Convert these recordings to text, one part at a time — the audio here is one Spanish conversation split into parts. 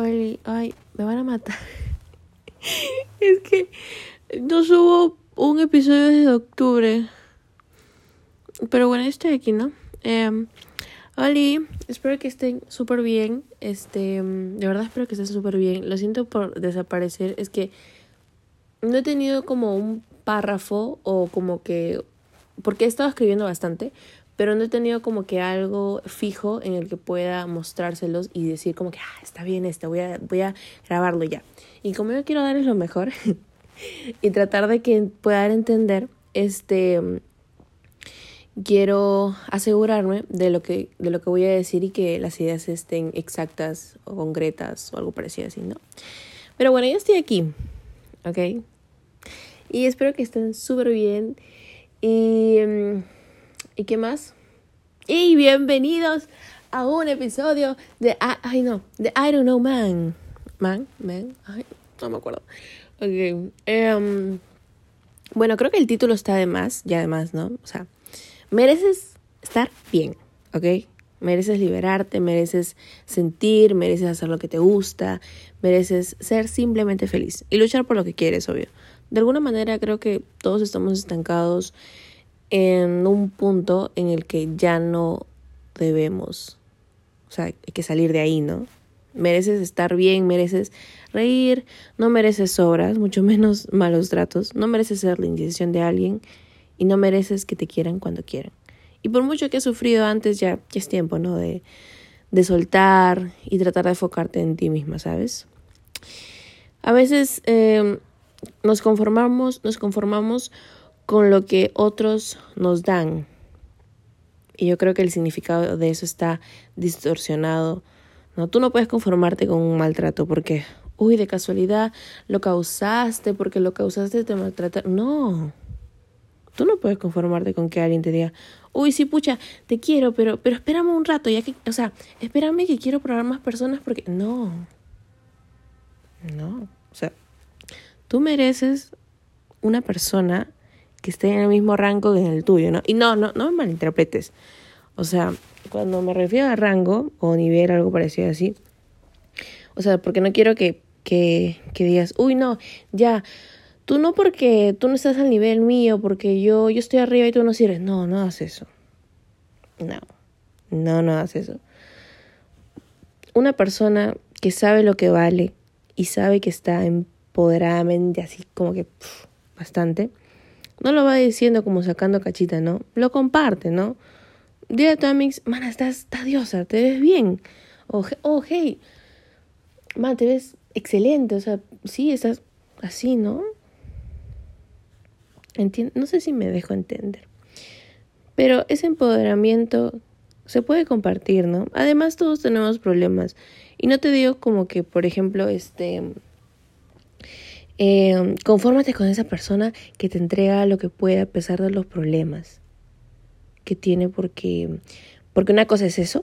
Ay, ay, me van a matar. es que no subo un episodio desde octubre. Pero bueno, estoy aquí, ¿no? Eh, Oli, espero que estén súper bien. Este, de verdad espero que estén súper bien. Lo siento por desaparecer. Es que no he tenido como un párrafo o como que... Porque he estado escribiendo bastante, pero no he tenido como que algo fijo en el que pueda mostrárselos y decir como que, ah, está bien este, voy a, voy a grabarlo ya. Y como yo quiero darles lo mejor y tratar de que puedan entender, este, quiero asegurarme de lo que, de lo que voy a decir y que las ideas estén exactas o concretas o algo parecido así, ¿no? Pero bueno, ya estoy aquí, ¿ok? Y espero que estén súper bien. Y... ¿Y qué más? Y bienvenidos a un episodio de... Ay, no, de I Don't Know Man. Man, man, ay, no me acuerdo. Ok. Um, bueno, creo que el título está de más, ya además, ¿no? O sea, mereces estar bien, ¿ok? Mereces liberarte, mereces sentir, mereces hacer lo que te gusta, mereces ser simplemente feliz y luchar por lo que quieres, obvio. De alguna manera creo que todos estamos estancados en un punto en el que ya no debemos, o sea, hay que salir de ahí, ¿no? Mereces estar bien, mereces reír, no mereces obras, mucho menos malos tratos, no mereces ser la indecisión de alguien y no mereces que te quieran cuando quieran. Y por mucho que has sufrido antes, ya, es tiempo, ¿no? De, de soltar y tratar de enfocarte en ti misma, ¿sabes? A veces eh, nos conformamos, nos conformamos con lo que otros nos dan. Y yo creo que el significado de eso está distorsionado. No, tú no puedes conformarte con un maltrato porque, uy, de casualidad lo causaste, porque lo causaste te maltrataron. No. Tú no puedes conformarte con que alguien te diga, uy, sí, pucha, te quiero, pero, pero espérame un rato, ya que, o sea, espérame que quiero probar más personas porque, no. No. O sea, tú mereces una persona que esté en el mismo rango que en el tuyo, ¿no? Y no, no, no me malinterpretes. O sea, cuando me refiero a rango o nivel, algo parecido así, o sea, porque no quiero que, que, que digas, uy, no, ya, tú no porque tú no estás al nivel mío, porque yo, yo estoy arriba y tú no sirves. No, no haces eso. No, no, no haces eso. Una persona que sabe lo que vale y sabe que está empoderadamente así como que bastante, no lo va diciendo como sacando cachita, ¿no? Lo comparte, ¿no? Dile a tu amix, mana, estás, estás te ves bien. O, oh, hey, man, te ves excelente, o sea, sí, estás así, ¿no? no sé si me dejo entender. Pero ese empoderamiento se puede compartir, ¿no? Además, todos tenemos problemas. Y no te digo como que, por ejemplo, este eh, confórmate con esa persona que te entrega lo que pueda a pesar de los problemas que tiene porque, porque una cosa es eso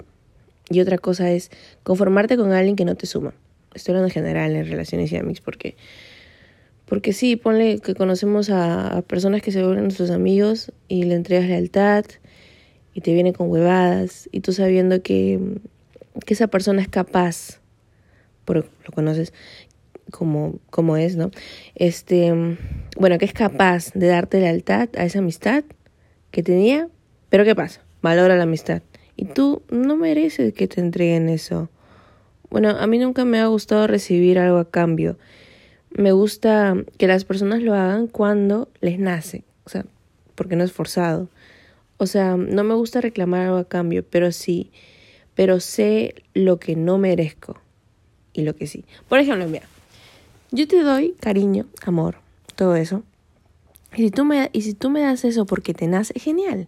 y otra cosa es conformarte con alguien que no te suma. Estoy hablando en general en relaciones y amigos porque, porque sí, ponle que conocemos a, personas que se vuelven nuestros amigos y le entregas lealtad y te vienen con huevadas y tú sabiendo que, que esa persona es capaz, porque lo conoces, como, como es, ¿no? Este, bueno, que es capaz de darte lealtad a esa amistad que tenía, pero ¿qué pasa? Valora la amistad. Y tú no mereces que te entreguen eso. Bueno, a mí nunca me ha gustado recibir algo a cambio. Me gusta que las personas lo hagan cuando les nace, o sea, porque no es forzado. O sea, no me gusta reclamar algo a cambio, pero sí, pero sé lo que no merezco y lo que sí. Por ejemplo, mira, yo te doy cariño, amor, todo eso. Y si tú me, y si tú me das eso porque te nace, genial.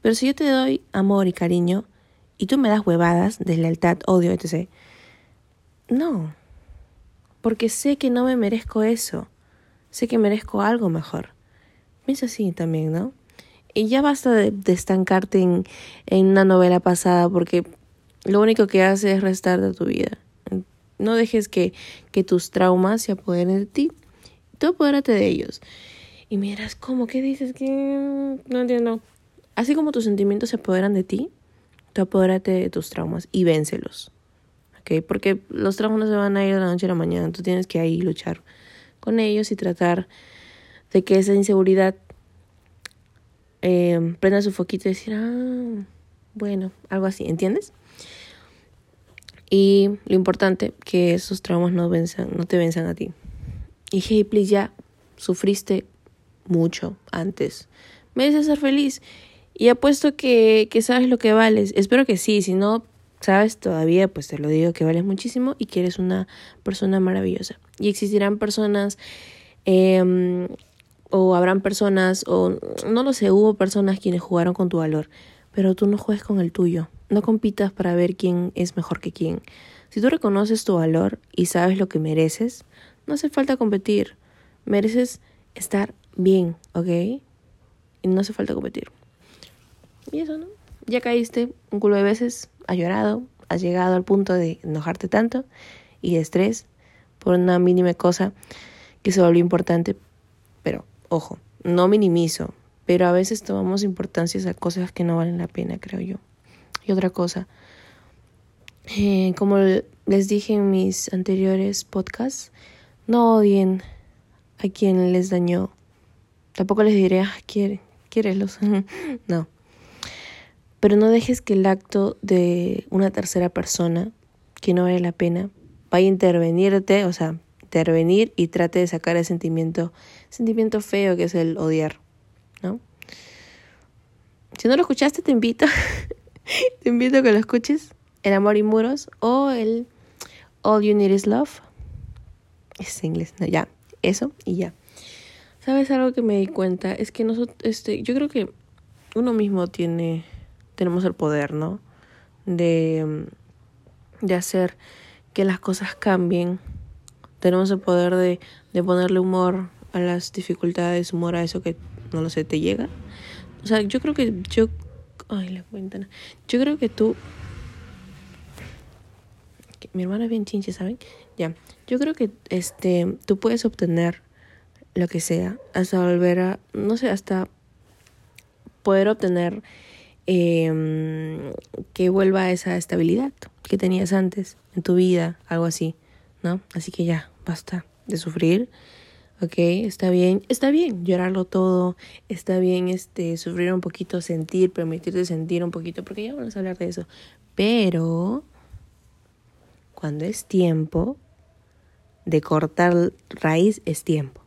Pero si yo te doy amor y cariño y tú me das huevadas, deslealtad, odio, etc. No. Porque sé que no me merezco eso. Sé que merezco algo mejor. Piensa así también, ¿no? Y ya basta de, estancarte en, en una novela pasada porque lo único que hace es restar de tu vida. No dejes que, que tus traumas se apoderen de ti. Tú apodérate de ellos. Y miras, ¿cómo? ¿Qué dices? que No entiendo. Así como tus sentimientos se apoderan de ti, tú apodérate de tus traumas y véncelos. ¿ok? Porque los traumas no se van a ir de la noche a la mañana, tú tienes que ahí luchar con ellos y tratar de que esa inseguridad eh, prenda su foquito y decir, ah, bueno, algo así, ¿entiendes? Y lo importante, que esos traumas no, venzan, no te venzan a ti. Y hey, please, ya sufriste mucho antes. Mereces ser feliz. Y apuesto que, que sabes lo que vales. Espero que sí. Si no sabes todavía, pues te lo digo que vales muchísimo y que eres una persona maravillosa. Y existirán personas, eh, o habrán personas, o no lo sé, hubo personas quienes jugaron con tu valor. Pero tú no juegues con el tuyo. No compitas para ver quién es mejor que quién. Si tú reconoces tu valor y sabes lo que mereces, no hace falta competir. Mereces estar bien, ¿ok? Y no hace falta competir. Y eso, ¿no? Ya caíste un culo de veces, has llorado, has llegado al punto de enojarte tanto y de estrés por una mínima cosa que se volvió importante. Pero, ojo, no minimizo, pero a veces tomamos importancia a cosas que no valen la pena, creo yo. Y otra cosa, eh, como les dije en mis anteriores podcasts, no odien a quien les dañó. Tampoco les diré, ah, quiere, los no. Pero no dejes que el acto de una tercera persona, que no vale la pena, vaya a intervenirte, o sea, intervenir y trate de sacar el sentimiento, sentimiento feo que es el odiar, ¿no? Si no lo escuchaste, te invito Te invito a que lo escuches. El amor y muros o el All You Need Is Love. Es inglés, no, ya. Eso y ya. ¿Sabes algo que me di cuenta? Es que nosotros, este, yo creo que uno mismo tiene, tenemos el poder, ¿no? De, de hacer que las cosas cambien. Tenemos el poder de, de ponerle humor a las dificultades, humor a eso que, no lo sé, te llega. O sea, yo creo que yo Ay, la cuenta. Yo creo que tú. Mi hermana es bien chinche, ¿saben? Ya. Yo creo que este tú puedes obtener lo que sea hasta volver a. No sé, hasta poder obtener eh, que vuelva esa estabilidad que tenías antes en tu vida, algo así, ¿no? Así que ya, basta de sufrir ¿ok? Está bien, está bien llorarlo todo, está bien este, sufrir un poquito, sentir, permitirte sentir un poquito, porque ya vamos a hablar de eso. Pero cuando es tiempo de cortar raíz, es tiempo,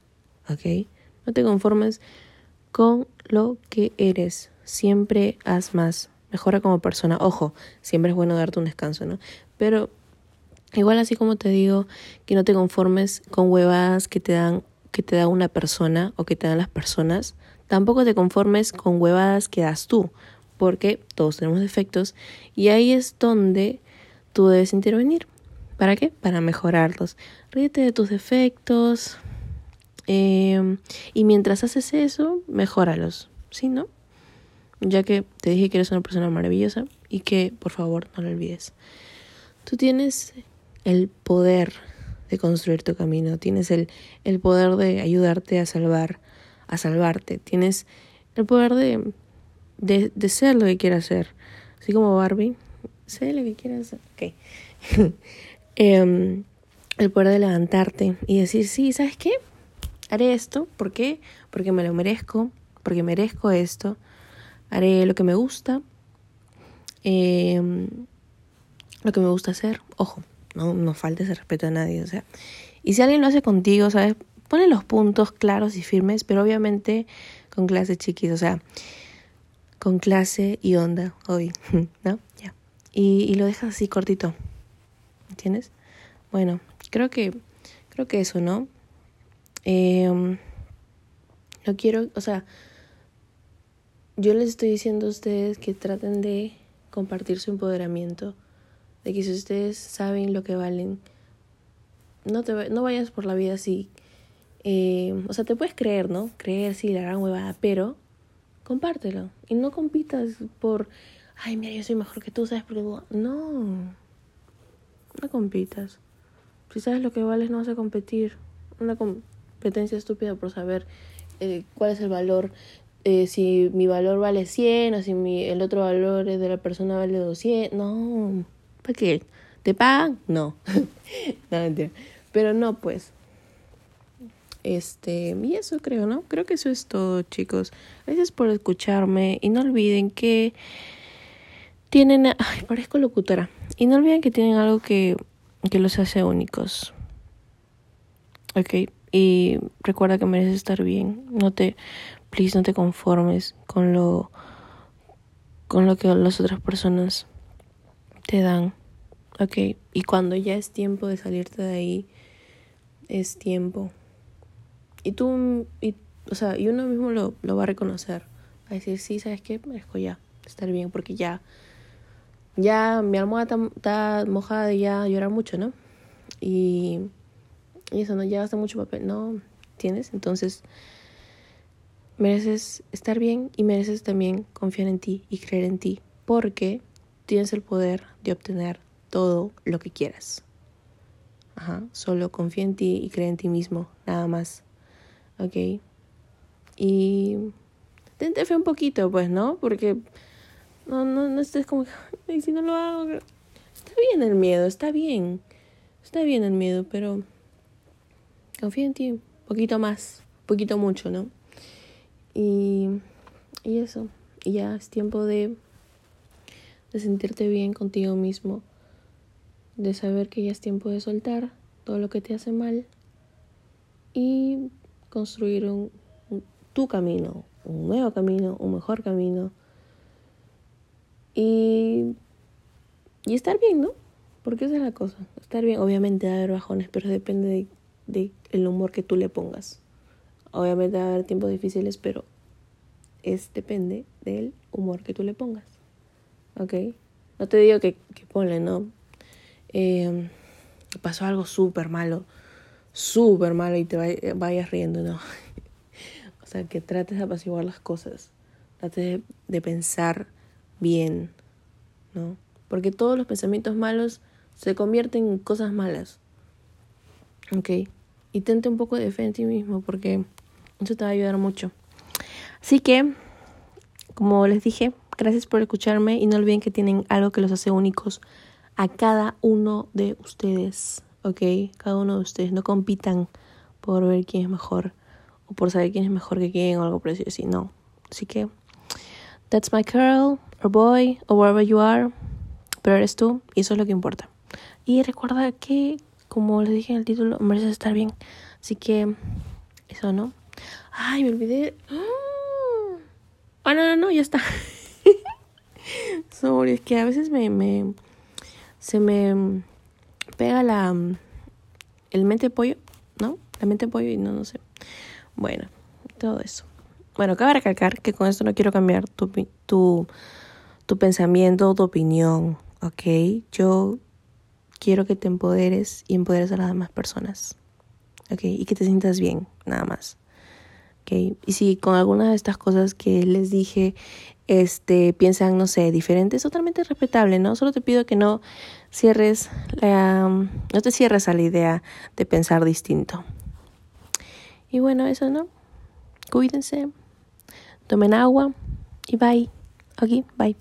¿ok? No te conformes con lo que eres, siempre haz más, mejora como persona. Ojo, siempre es bueno darte un descanso, ¿no? Pero igual así como te digo que no te conformes con huevadas que te dan que te da una persona o que te dan las personas, tampoco te conformes con huevadas que das tú, porque todos tenemos defectos y ahí es donde tú debes intervenir. ¿Para qué? Para mejorarlos. Ríete de tus defectos em, y mientras haces eso, mejóralos, ¿sí, no? Ya que te dije que eres una persona maravillosa y que por favor no lo olvides. Tú tienes el poder construir tu camino, tienes el, el poder de ayudarte a salvar, a salvarte, tienes el poder de, de, ser lo que quieras ser, así como Barbie, sé lo que quieras ser, ok. Em, el poder de levantarte y decir, sí, ¿sabes qué? Haré esto, ¿por qué? Porque me lo merezco, porque merezco esto, haré lo que me gusta, eh, lo que me gusta hacer, ojo, no, no faltes el respeto a nadie, o sea. Y si alguien lo hace contigo, ¿sabes? Pone los puntos claros y firmes, pero obviamente con clase chiquis, o sea, con clase y onda, hoy, ¿no? Ya. Y, y lo dejas así cortito, ¿entiendes? Bueno, creo que, creo que eso, ¿no? Eh, no quiero, o sea, yo les estoy diciendo a ustedes que traten de compartir su empoderamiento de que si ustedes saben lo que valen, no, te, no vayas por la vida así. Eh, o sea, te puedes creer, ¿no? Creer, sí, la gran huevada, pero compártelo. Y no compitas por, ay, mira, yo soy mejor que tú, ¿sabes? Porque no, no compitas. Si sabes lo que vales, no vas a competir. Una competencia estúpida por saber eh, cuál es el valor. Eh, si mi valor vale 100 o si mi, el otro valor de la persona vale 200. No, ¿Para qué? ¿Te pagan? No. no, mentira. Pero no, pues. Este, y eso creo, ¿no? Creo que eso es todo, chicos. Gracias por escucharme y no olviden que tienen, ay, parezco locutora. Y no olviden que tienen algo que que los hace únicos. Ok, y recuerda que mereces estar bien. No te, please, no te conformes con lo, con lo que las otras personas te dan. Ok, y cuando ya es tiempo de salirte de ahí, es tiempo. Y tú, y, o sea, y uno mismo lo, lo va a reconocer. Va a decir, sí, ¿sabes qué? Merezco ya estar bien porque ya ya mi almohada está, mojada y ya llorar mucho, ¿no? Y, y eso no hasta mucho papel, ¿no? ¿Tienes? Entonces, mereces estar bien y mereces también confiar en ti y creer en ti, porque tienes el poder de obtener todo lo que quieras. Ajá, solo confía en ti y cree en ti mismo, nada más. ¿Ok? Y tente fe un poquito, pues, ¿no? Porque no, no, no estés como, y si no lo hago. Está bien el miedo, está bien. Está bien el miedo, pero confía en ti un poquito más, un poquito mucho, ¿no? Y, y eso, y ya es tiempo de, de sentirte bien contigo mismo, de saber que ya es tiempo de soltar todo lo que te hace mal y construir un tu camino, un nuevo camino, un mejor camino y, y estar bien, ¿no? Porque esa es la cosa. Estar bien, obviamente va a haber bajones, pero depende de, humor que tú le pongas. Obviamente va a haber tiempos difíciles, pero es depende del humor que tú le pongas. ¿Ok? No te digo que, que ponle, ¿no? Eh, pasó algo súper malo, súper malo y te vayas riendo, ¿no? o sea, que trates de apaciguar las cosas. Trates de, de pensar bien, ¿no? Porque todos los pensamientos malos se convierten en cosas malas. ¿Ok? Y tente un poco de fe en ti mismo porque eso te va a ayudar mucho. Así que, como les dije, gracias por escucharme y no olviden que tienen algo que los hace únicos a cada uno de ustedes. ¿Ok? Cada uno de ustedes. No compitan por ver quién es mejor o por saber quién es mejor que quién o algo parecido así. No. Así que, that's my girl or boy or wherever you are, pero eres tú y eso es lo que importa. Y recuerda que, como les dije en el título, mereces estar bien. Así que, eso, ¿no? Ay, me olvidé. Ah, no, no, no, ya está. Es que a veces me, me se me pega la el mente pollo, ¿no? La mente pollo y no, no sé. Bueno, todo eso. Bueno, cabe recalcar que con esto no quiero cambiar tu, tu tu pensamiento, tu opinión, ¿ok? Yo quiero que te empoderes y empoderes a las demás personas, ¿ok? Y que te sientas bien, nada más, ¿ok? Y si con algunas de estas cosas que les dije, este, piensan, no sé, diferentes, totalmente respetable, ¿no? Solo te pido que no cierres la, no te cierres a la idea de pensar distinto. Y bueno, eso, ¿no? Cuídense, tomen agua y bye. Ok, bye.